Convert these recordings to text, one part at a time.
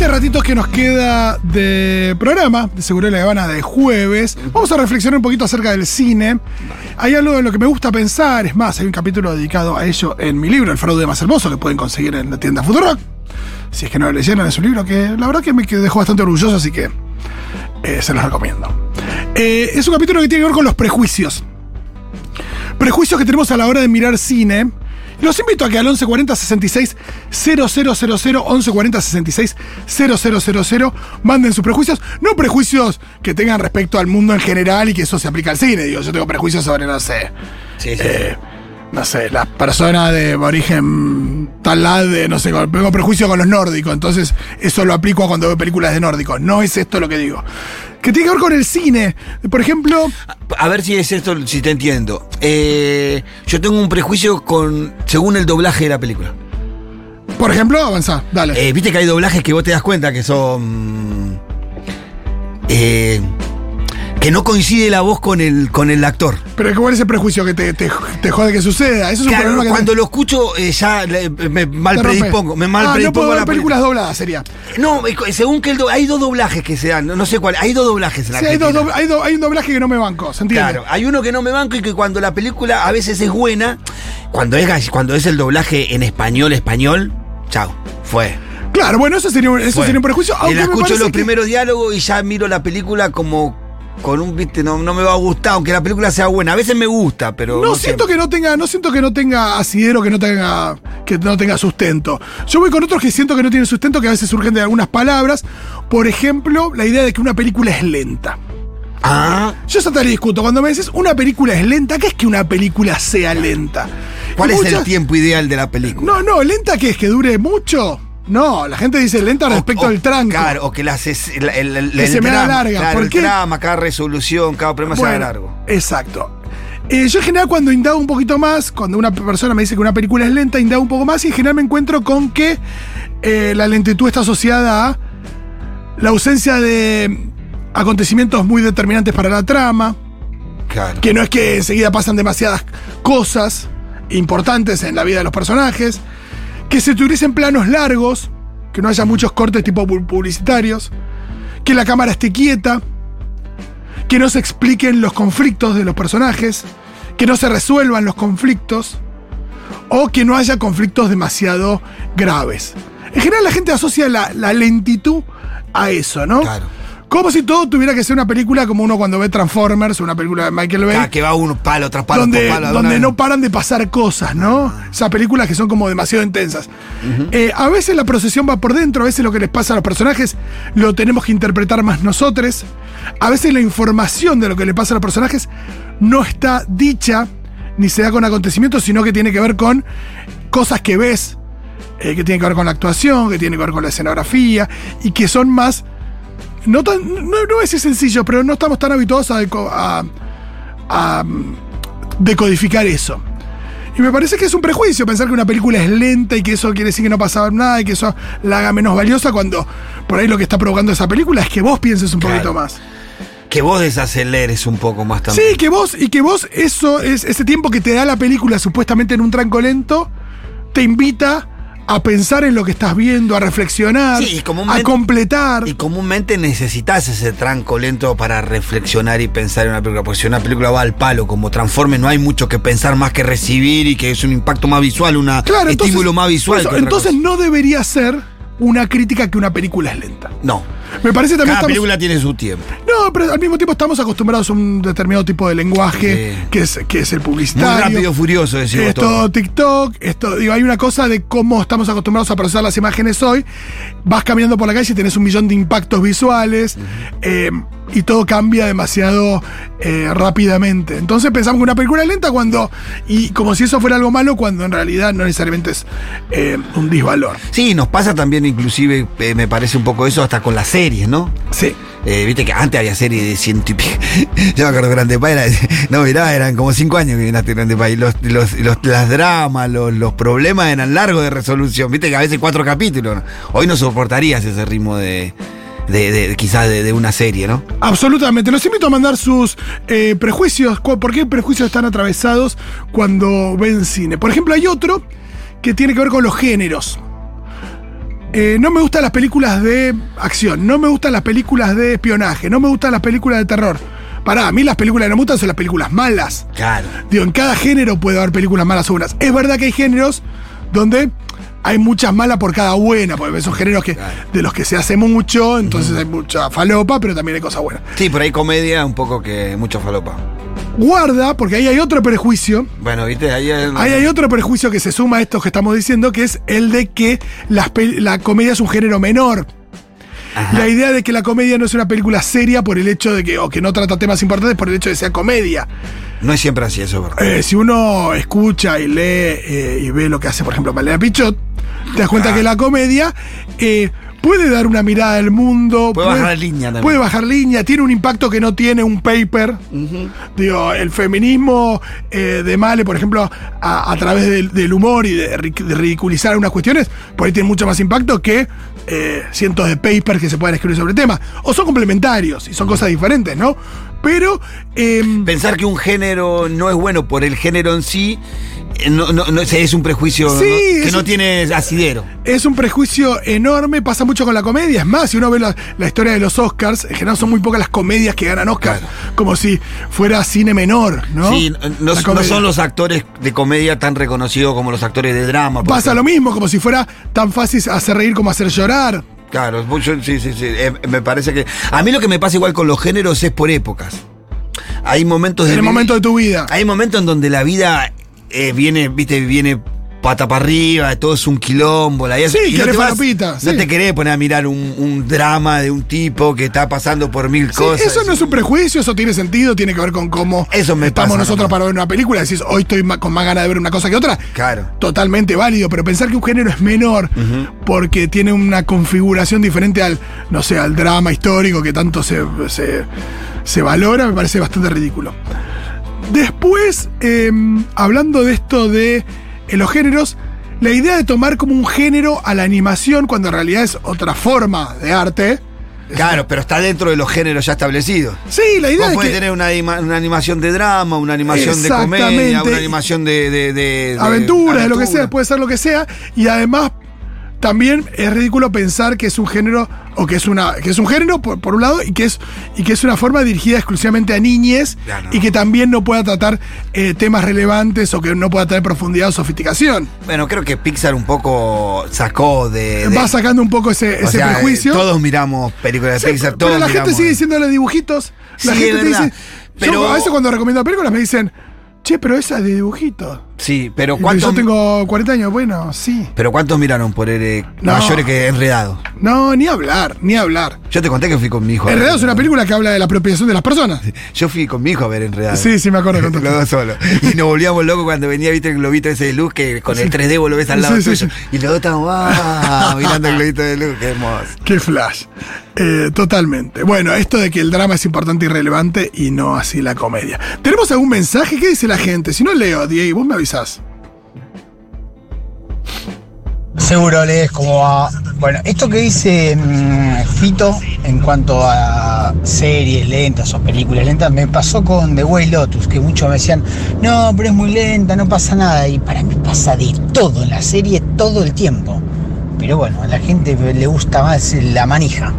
este ratito que nos queda de programa, de Seguro de la Habana de jueves, vamos a reflexionar un poquito acerca del cine. Hay algo en lo que me gusta pensar, es más, hay un capítulo dedicado a ello en mi libro, El fraude más hermoso, que pueden conseguir en la tienda Futurock. Si es que no lo leyeron, es un libro que la verdad que me dejó bastante orgulloso, así que eh, se los recomiendo. Eh, es un capítulo que tiene que ver con los prejuicios. Prejuicios que tenemos a la hora de mirar cine. Los invito a que al 1140 66 000 1140 66 000 manden sus prejuicios. No prejuicios que tengan respecto al mundo en general y que eso se aplica al cine. Digo, yo tengo prejuicios sobre, no sé. Sí, sí. eh, no sé, las personas de origen tal de, no sé, tengo prejuicio con los nórdicos, entonces eso lo aplico cuando veo películas de nórdicos. No es esto lo que digo. Que tiene que ver con el cine. Por ejemplo, A ver si es esto, si te entiendo. Eh, yo tengo un prejuicio con según el doblaje de la película. por ejemplo, avanzá, dale. Eh, Viste que hay doblajes que vos te das cuenta que son. eh, que no coincide la voz con el, con el actor. Pero ¿cuál es el prejuicio que te, te, te jode que suceda? Eso es un problema que cuando lo escucho eh, ya me mal rompe. predispongo. Me mal ah, no puedo a ver la películas película. dobladas, sería. No, según que el do- hay dos doblajes que se dan, no, sé cuál, hay dos doblajes en la Sí, hay, dos Argentina. dob- hay do- hay un doblaje que no me banco, ¿se entiende? Claro, hay uno que no me banco y que cuando la película a veces es buena, cuando es, cuando es el doblaje en español, español, chao, fue. Claro, bueno, eso sería, un- eso sería un prejuicio. Y Aunque la escucho los que- primeros diálogos y ya miro la película como con un, viste, no, no me va a gustar, aunque la película sea buena. A veces me gusta, pero. No, siento que no tenga, no siento que no tenga asidero, que no tenga, que no tenga sustento. Yo voy con otros que siento que no tienen sustento, que a veces surgen de algunas palabras. Por ejemplo, la idea de que una película es lenta. Ah, Yo eso te lo discuto. Cuando me decís una película es lenta, ¿qué es que una película sea lenta? ¿cuál Y es el tiempo ideal de la película? No, no, lenta que es que dure mucho. No, la gente dice lenta respecto O- o- al tranco. Claro, o que las es- el, el- el- Que el se me drama, larga, claro, ¿por el qué? drama, cada resolución, cada problema sea Bueno, largo. Exacto. Eh, yo en general cuando indago un poquito más, cuando una persona me dice que una película es lenta, indago un poco más y en general me encuentro con que eh, la lentitud está asociada a la ausencia de acontecimientos muy determinantes para la trama, Claro. que no es que enseguida pasan demasiadas cosas importantes en la vida de los personajes, que se utilicen planos largos, que no haya muchos cortes tipo pu- publicitarios, que la cámara esté quieta, que no se expliquen los conflictos de los personajes, que no se resuelvan los conflictos, o que no haya conflictos demasiado graves. En general la gente asocia la, la lentitud a eso, ¿no? Claro. Como si todo tuviera que ser una película como uno cuando ve Transformers, una película de Michael Bay Ah, que va uno palo tras palo donde, palo. de donde no paran de pasar cosas, ¿no? Esas películas que son como demasiado intensas. Eh, a veces la procesión va por dentro, a veces lo que les pasa a los personajes lo tenemos que interpretar más nosotros. A veces la información de lo que le pasa a los personajes no está dicha ni se da con acontecimientos, sino que tiene que ver con cosas que ves, eh, que tienen que ver con la actuación, que tienen que ver con la escenografía y que son más. No, tan, no, no voy a decir sencillo, pero no estamos tan habituados a, deco- a- a, mm, decodificar eso. Y me parece que es un prejuicio pensar que una película es lenta y que eso quiere decir que no pasaba nada y que eso la haga menos valiosa cuando por ahí lo que está provocando esa película es que vos pienses un Claro. poquito más. Que vos desaceleres un poco más también. Sí, que vos, y que vos, eso es ese tiempo que te da la película supuestamente en un tranco lento, te invita a pensar en lo que estás viendo, a reflexionar, Sí, a completar. Y comúnmente necesitas ese tranco lento para reflexionar y pensar en una película. Porque si una película va al palo como Transforme, no hay mucho que pensar más que recibir y que es un impacto más visual, un Claro, entonces, estímulo más visual. eso, entonces no debería ser una crítica que una película es lenta. No. Me parece también Cada estamos- película tiene su tiempo. No, pero al mismo tiempo estamos acostumbrados a un determinado tipo de lenguaje Sí. que, es, que es el Muy publicitario. rápido, furioso, decimos es todo. todo TikTok, esto, digo, hay una cosa de cómo estamos acostumbrados a procesar las imágenes hoy. Vas caminando por la calle y tenés un millón de impactos visuales eh, y todo cambia demasiado eh, rápidamente. Entonces pensamos que una película es lenta cuando, y como si eso fuera algo malo, cuando en realidad no necesariamente es eh, un disvalor. Sí, nos pasa también inclusive, eh, me parece un poco eso, hasta con las series, ¿no? Sí. Viste que antes había series de ciento y pico. Yo me acuerdo Grande era. No, mirá, eran como cinco años que vinaste Grande Paz. Y los, los, los- las dramas, los, los problemas eran largos de resolución. Viste que a veces cuatro capítulos. Hoy no soportarías ese ritmo de. De, de- quizás de, de una serie, ¿no? Absolutamente. Los invito a mandar sus eh, prejuicios. ¿Por qué prejuicios están atravesados cuando ven cine? Por ejemplo, hay otro que tiene que ver con los géneros. Eh, no me gustan las películas de acción, no me gustan las películas de espionaje, no me gustan las películas de terror. Para a mí las películas que no me gustan son las películas malas. Claro. Digo, en cada género puede haber películas malas o buenas. Es verdad que hay géneros donde hay muchas malas por cada buena, porque son géneros que, Claro. de los que se hace mucho, entonces hay mucha falopa, pero también hay cosas buenas. Sí, por ahí comedia, un poco que mucho falopa. Guarda, porque ahí hay otro prejuicio. Bueno, viste, ahí hay. Ahí hay otro prejuicio que se suma a estos que estamos diciendo, que es el de que las la comedia es un género menor. Ajá. La idea de que la comedia no es una película seria por el hecho de que, o que no trata temas importantes por el hecho de que sea comedia. No es siempre así, eso es verdad. Eh, si uno escucha y lee eh, y ve lo que hace, por ejemplo, Malena Pichot, te das cuenta Claro. que la comedia eh, puede dar una mirada al mundo. Puede bajar línea también. Puede bajar línea, tiene un impacto que no tiene un paper. Digo, el feminismo eh, de Male, por ejemplo, a, a través del, del humor y de, ri- de ridiculizar algunas cuestiones, por ahí tiene mucho más impacto que eh, cientos de papers que se puedan escribir sobre el tema. O son complementarios y son cosas diferentes, ¿no? Pero. em, Pensar que un género no es bueno por el género en sí, no, no, no- es un prejuicio Sí, ¿no? que no un- tiene asidero. Es un prejuicio enorme, pasa mucho con la comedia. Es más, si uno ve la, la historia de los Oscars, en general son muy pocas las comedias que ganan Oscars. Claro. Como si fuera cine menor, ¿no? Sí, no, son los actores de comedia tan reconocidos como los actores de drama. Pasa lo mismo, como si fuera tan fácil hacer reír como hacer llorar. Claro, sí, sí, sí. eh, me parece que. A mí lo que me pasa igual con los géneros es por épocas. Hay momentos de. En el mi- momento de tu vida. Hay momentos en donde la vida eh, viene, viste, viene pata para arriba, todo es un quilombo. La vida- Sí, y no te, vas- falopita, no sí. te querés poner a mirar un, un drama de un tipo que está pasando por mil Sí, cosas. eso no es un prejuicio, eso tiene sentido, tiene que ver con cómo Eso me estamos pasa nosotros para ver una película. Decís, hoy estoy con más ganas de ver una cosa que otra. Claro. Totalmente válido, pero pensar que un género es menor porque tiene una configuración diferente al, no sé, al drama histórico que tanto se, se, se valora, me parece bastante ridículo. Después, eh, hablando de esto de eh, los géneros, la idea de tomar como un género a la animación, cuando en realidad es otra forma de arte. Claro, pero está dentro de los géneros ya establecidos. Sí, la idea Vos es podés que tener una, anima- una animación de drama, una animación de comedia, una animación de. de, de- de lo que sea, aventura. puede ser lo que sea, y además también es ridículo pensar que es un género, o que es una, que es un género por, por un lado, y que es, y que es una forma dirigida exclusivamente a niñes, no. y que también no pueda tratar eh, temas relevantes o que no pueda tener profundidad o sofisticación. Bueno, creo que Pixar un poco sacó de. de- Va sacando un poco ese, o ese sea, prejuicio. Todos miramos películas de Sí, Pixar, pero todos la gente sigue diciéndole dibujitos. La Sí, gente te dice. verdad. Yo Pero- a veces cuando recomiendo películas me dicen, che, pero esa es de dibujitos. Sí, pero ¿cuántos, Yo tengo 40 años, bueno, sí. pero ¿cuántos miraron por el No. mayores que Enredado? No, ni hablar, ni hablar. Yo te conté que fui con mi hijo. Enredado es una película que habla de la apropiación de las personas. Yo fui con mi hijo a ver Enredado. Sí, sí, me acuerdo. Los dos solos. Y nos volvíamos locos cuando venía, viste, el globito ese de luz que con el 3D vos lo ves al lado Sí, sí, tuyo. Y los dos estábamos ah, mirando el globito de luz, qué hermoso. Qué flash. Eh, totalmente. Bueno, esto de que el drama es importante y relevante y no así la comedia. ¿Tenemos algún mensaje? ¿Qué dice la gente? Si no leo, Diego, vos me avisás. Seguro lees cómo va. Bueno, esto que dice mm, Fito en cuanto a series lentas o películas lentas, me pasó con The Way Lotus, que muchos me decían, no, pero es muy lenta, no pasa nada. Y para mí pasa de todo en la serie todo el tiempo. Pero bueno, a la gente le gusta más la manija.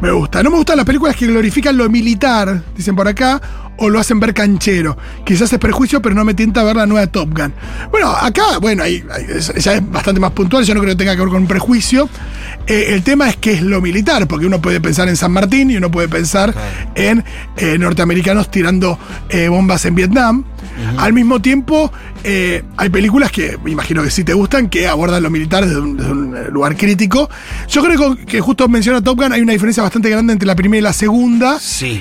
Me gusta. No me gustan las películas que glorifican lo militar, dicen por acá, o lo hacen ver canchero. Quizás es prejuicio, pero no me tienta ver la nueva Top Gun. Bueno, acá, bueno, ahí, ahí es- ya es bastante más puntual, yo no creo que tenga que ver con un prejuicio. Eh, el tema es que es lo militar, porque uno puede pensar en San Martín y uno puede pensar Claro. en eh, norteamericanos tirando eh, bombas en Vietnam. Al mismo tiempo, hay películas que me imagino que sí te gustan, que abordan lo militar desde un, desde un, lugar crítico. Yo creo que, que justo menciona Top Gun, hay una diferencia bastante grande entre la primera y la segunda. Sí.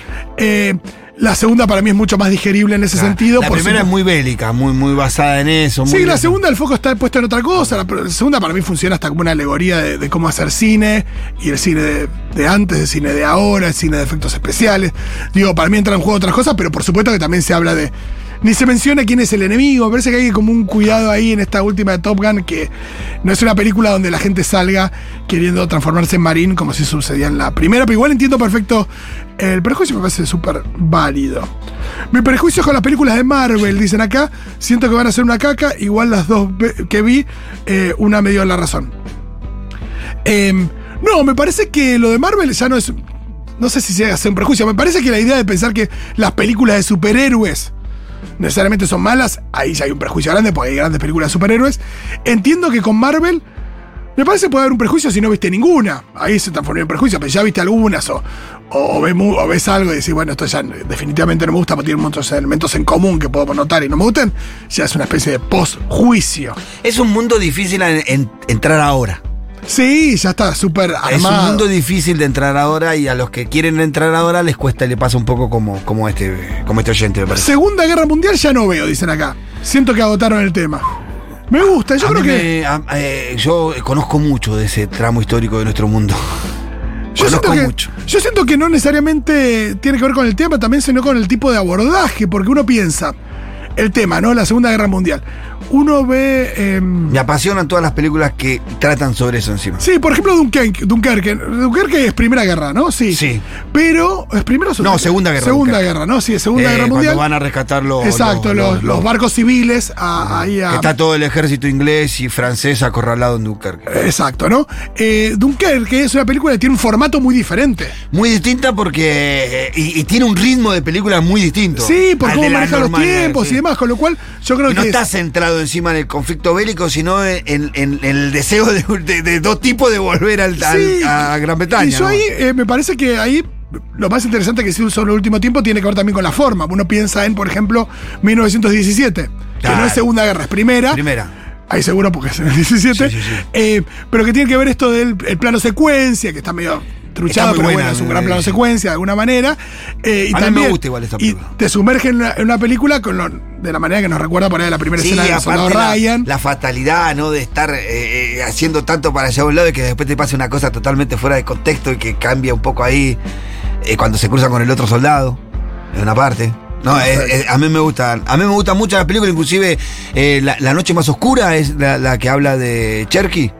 La segunda para mí es mucho más digerible en ese sentido. La por primera es muy bélica, muy, muy basada en eso. muy Sí, la segunda el foco está puesto en otra cosa. La, la segunda para mí funciona hasta como una alegoría de, de cómo hacer cine y el cine de, de antes, el cine de ahora, el cine de efectos especiales. Digo, para mí entran en juego otras cosas, pero por supuesto que también se habla de. Ni se menciona quién es el enemigo. Me parece que hay como un cuidado ahí en esta última de Top Gun que no es una película donde la gente salga queriendo transformarse en marín como si sucedía en la primera, pero igual entiendo perfecto el prejuicio, me parece súper válido. Mi prejuicio con las películas de Marvel, dicen acá, siento que van a ser una caca, igual las dos que vi, eh, una me dio la razón. Em, no, me parece que lo de Marvel ya no es. No sé si se hace un prejuicio. Me parece que la idea de pensar que las películas de superhéroes necesariamente son malas, ahí ya hay un prejuicio grande porque hay grandes películas de superhéroes. Entiendo que con Marvel. Me parece que puede haber un prejuicio si no viste ninguna. Ahí se transformó en prejuicio, pero ya viste algunas o, o, ves, algo y decís, bueno, esto ya definitivamente no me gusta porque tiene muchos elementos en común que puedo notar y no me gustan. Ya es una especie de post-juicio. Es un mundo difícil en- entrar ahora. Sí, ya está súper Es un armado. mundo difícil de entrar ahora y a los que quieren entrar ahora les cuesta y le pasa un poco como, como, este, como este oyente, me parece. Segunda Guerra Mundial ya no veo, dicen acá. Siento que agotaron el tema. Me gusta, yo A creo mí que. me- a- eh, yo conozco mucho de ese tramo histórico de nuestro mundo. Yo conozco siento, que, mucho. yo siento que no necesariamente tiene que ver con el tema, también sino con el tipo de abordaje, porque uno piensa, el tema, ¿no? La Segunda Guerra Mundial. Uno ve. em, Me apasionan todas las películas que tratan sobre eso encima. sí, por ejemplo, Dunkerque. Dunkerque, Dunkerque es Primera Guerra, ¿no? Sí. Sí. Pero. ¿Es Primera o Segunda? No, Segunda Guerra, Segunda Dunkerque. Guerra, ¿no? Sí, Segunda Eh, Guerra cuando Mundial. van a rescatar los, Exacto, los, los barcos civiles a- ahí a. Está todo el ejército inglés y francés acorralado en Dunkerque. Exacto, ¿no? Eh, Dunkerque es una película que tiene un formato muy diferente. Muy distinta porque. eh, y, y tiene un ritmo de película muy distinto. Sí, por cómo maneja los tiempos sí. y demás, con lo cual yo creo Y no que. está es- centrado encima en el conflicto bélico, sino en, en- en el deseo de, de- de dos tipos de volver al, a Gran Bretaña. Y yo ¿no? ahí eh, me parece que ahí lo más interesante que se usó en el último tiempo tiene que ver también con la forma. Uno piensa en, por ejemplo, 1917, que no es Segunda Guerra, es Primera. Primera. Ahí seguro porque es en el 17. Sí, sí, sí. Eh, pero que tiene que ver esto del el plano secuencia, que está medio muy pero buena, bueno, es un gran plano secuencia de alguna manera. Eh, y A mí me también, gusta igual esta Y película. te sumerge en una, en una película con lo- de la manera que nos recuerda por ahí la primera Sí, escena del soldado la, Ryan. la fatalidad, ¿no? De estar eh, eh, haciendo tanto para allá a un lado y que después te pase una cosa totalmente fuera de contexto y que cambia un poco ahí eh, cuando se cruzan con el otro soldado, en una parte. No, a mí me gustan, a mí me gustan mucho las películas, inclusive eh, la, La noche más oscura es la, la que habla de Cherky,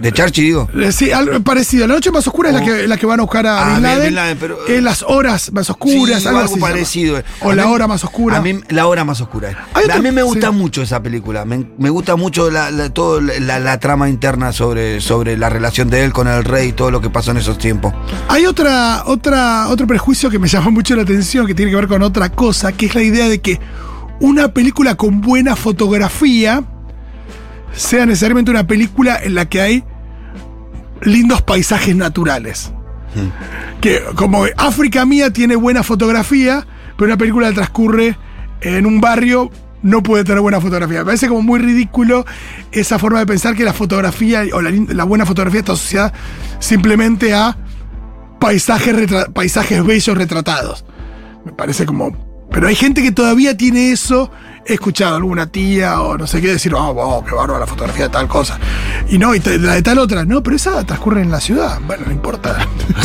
de Cherky digo. Eh, Sí, algo parecido. La noche más oscura es la Oh. que, la que van a buscar a Ah, Bin Laden. Bin Laden, pero- Eh, las horas más oscuras, Sí, algo, algo así se llama. parecido. O A la mí- hora más oscura. A mí, la hora más oscura. Hay a otro- mí me gusta sí. mucho esa película. Me, me gusta mucho la, la- todo la, la trama interna sobre, sobre la relación de él con el rey y todo lo que pasó en esos tiempos. Hay otra, otra, otro prejuicio que me llamó mucho la atención, que tiene que ver con otra cosa, que es la idea de que una película con buena fotografía sea necesariamente una película en la que hay lindos paisajes naturales. Que como África Mía tiene buena fotografía, pero una película que transcurre en un barrio no puede tener buena fotografía. Me parece como muy ridículo esa forma de pensar que la fotografía o la, la buena fotografía está asociada simplemente a paisajes, paisajes bellos retratados. Me parece como... Pero hay gente que todavía tiene eso. He escuchado a alguna tía o no sé qué decir, oh, wow, qué bárbaro la fotografía de tal cosa. Y no, y la de tal otra, no, pero esa transcurre en la ciudad. Bueno, no importa.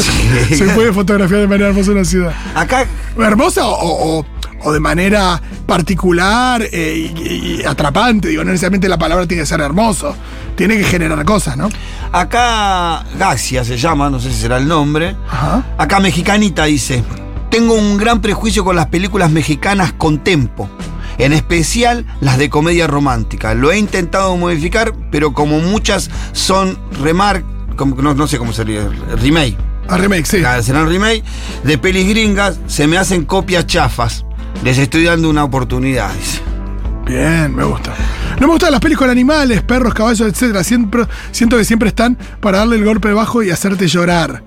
Se puede fotografiar de manera hermosa en la ciudad. Acá, Hermosa o, o- o- o de manera particular eh, y, y atrapante. Digo, no necesariamente la palabra tiene que ser hermoso. Tiene que generar cosas, ¿no? acá Gaxia se llama, no sé si será el nombre. Ajá. Acá Mexicanita dice, tengo un gran prejuicio con las películas mexicanas con tempo, en especial las de comedia romántica. Lo he intentado modificar, pero como muchas son remar, como- no, no sé cómo sería, remake. A remake, sí. Claro, serán remake de pelis gringas, se me hacen copias chafas. Les estoy dando una oportunidad, dice. Bien, me gusta. No me gustan las pelis con animales, perros, caballos, etcétera. Siempre, siento que siempre están para darle el golpe bajo y hacerte llorar.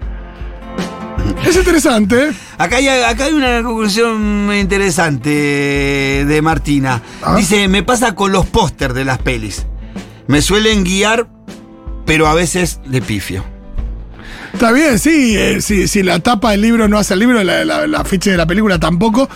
Es interesante. Acá hay, acá hay una conclusión interesante de Martina. Ah. Dice, me pasa con los pósters de las pelis. Me suelen guiar, pero a veces de pifio. Está bien, sí, eh, si, la tapa del libro no hace el libro, la, la, la afiche de la película tampoco.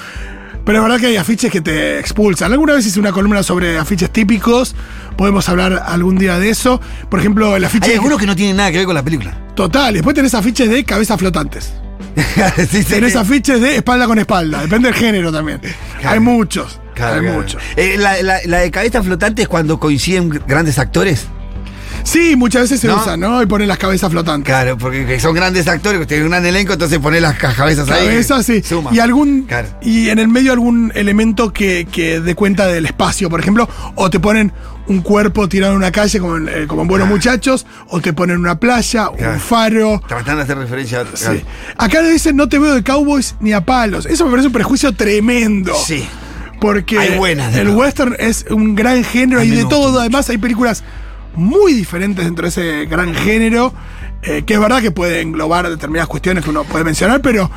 Pero es verdad que hay afiches que te expulsan. Alguna vez hice una columna sobre afiches típicos. Podemos hablar algún día de eso. Por ejemplo, el afiche. Hay algunos que no tienen nada que ver con la película. Total. Después tenés afiches de cabezas flotantes. Sí. Tenés afiches de espalda con espalda. Depende del género también. Claro. Hay muchos. Claro, hay claro. muchos. Eh, la, la- la de cabeza flotante es cuando coinciden grandes actores. Sí, muchas veces se ¿No? usan, ¿no? Y ponen las cabezas flotantes. Claro, porque que son grandes actores, tienen un gran elenco, entonces pones las ca- cabezas ahí. Cabezas, sí. Suma. Y algún. Claro. Y en el medio algún elemento que, que dé cuenta del espacio, por ejemplo. O te ponen un cuerpo tirado en una calle como en, eh, como en Buenos Muchachos. O te ponen una playa, Claro. un faro. Tratando de hacer referencia a. Sí. Acá le dicen no te veo de cowboys ni a palos. Eso me parece un prejuicio tremendo. Sí. Porque Hay buenas el todo. western es un gran género A y de todo. Además, hay películas muy diferentes dentro de ese gran género. eh, que es verdad que puede englobar determinadas cuestiones que uno puede mencionar, pero,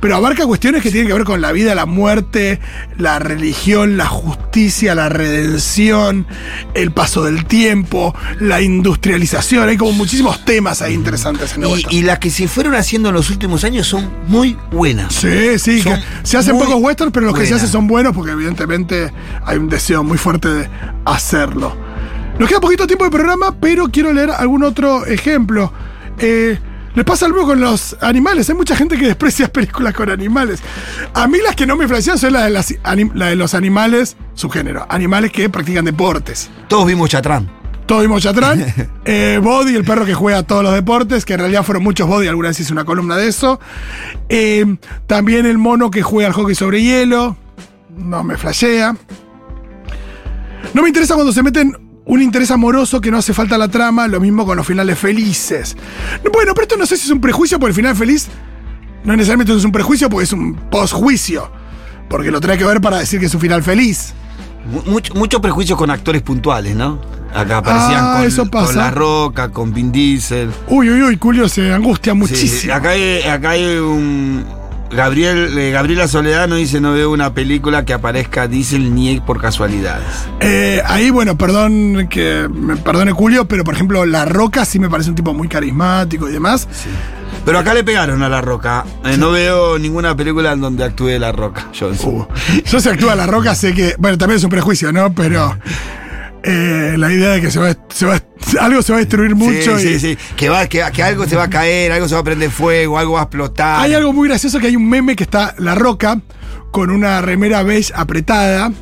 pero abarca cuestiones que tienen que ver con la vida, la muerte, la religión, la justicia, la redención, el paso del tiempo, la industrialización. Hay como muchísimos temas ahí interesantes en Y, y las que se fueron haciendo en los últimos años son muy buenas. Sí, sí, que se hacen pocos westerns, pero los que se hacen son buenos porque evidentemente hay un deseo muy fuerte de hacerlo. Nos queda poquito tiempo de programa, pero quiero leer algún otro ejemplo. Eh, les pasa mismo con los animales. Hay mucha gente que desprecia películas con animales. A mí las que no me flashean son las de, las anim- la de los animales, subgénero, animales que practican deportes. Todos vimos Chatrán. Todos vimos Chatrán, eh, Body, el perro que juega todos los deportes, que en realidad fueron muchos Body, alguna vez hice una columna de eso. Eh, también el mono que juega al hockey sobre hielo, no me flashea. No me interesa cuando se meten un interés amoroso que no hace falta la trama, lo mismo con los finales felices. Bueno, pero esto no sé si es un prejuicio, porque el final feliz no necesariamente es un prejuicio, porque es un posjuicio. Porque lo trae que ver para decir que es un final feliz. Mu- Mucho, mucho prejuicio con actores puntuales, ¿no? Acá aparecían Ah, con, eso con pasa. La Roca, con Vin Diesel. Uy, uy, uy, Julio se angustia Sí, muchísimo. acá hay, acá hay un. Gabriel, eh, Gabriela Soledad dice: No veo una película que aparezca Diesel ni por casualidades. Eh, ahí, bueno, perdón que me perdone Julio, pero por ejemplo, La Roca sí me parece un tipo muy carismático y demás. Pero acá le pegaron a La Roca. Eh, no veo ninguna película en donde actúe La Roca. Yo, Uh, yo si actúa La Roca sé que, bueno, también es un prejuicio, ¿no? Pero eh, la idea de que se va, se va- algo se va a destruir mucho sí, y sí, sí. Que, va, que, que algo se va a caer, algo se va a prender fuego, algo va a explotar. hay algo muy gracioso que hay un meme que está La Roca con una remera beige apretada.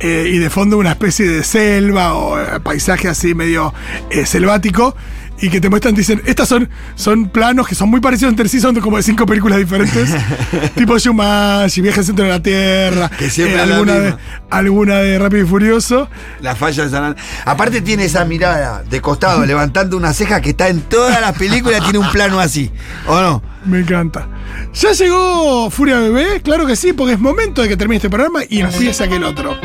eh, y de fondo una especie de selva o eh, paisaje así medio eh, selvático y que te muestran, dicen, estas son, son planos que son muy parecidos entre sí, son como de cinco películas diferentes, tipo Shumashi, Viaje al Centro de la Tierra, Que siempre la alguna, de, alguna de Rápido y Furioso. La falla de San. Aparte tiene esa mirada de costado, levantando una ceja que está en todas las películas, tiene un plano así. ¿O no? Me encanta. ¿Ya llegó Furia Bebé? Claro que sí, porque es momento de que termine este programa y empiece aquel otro.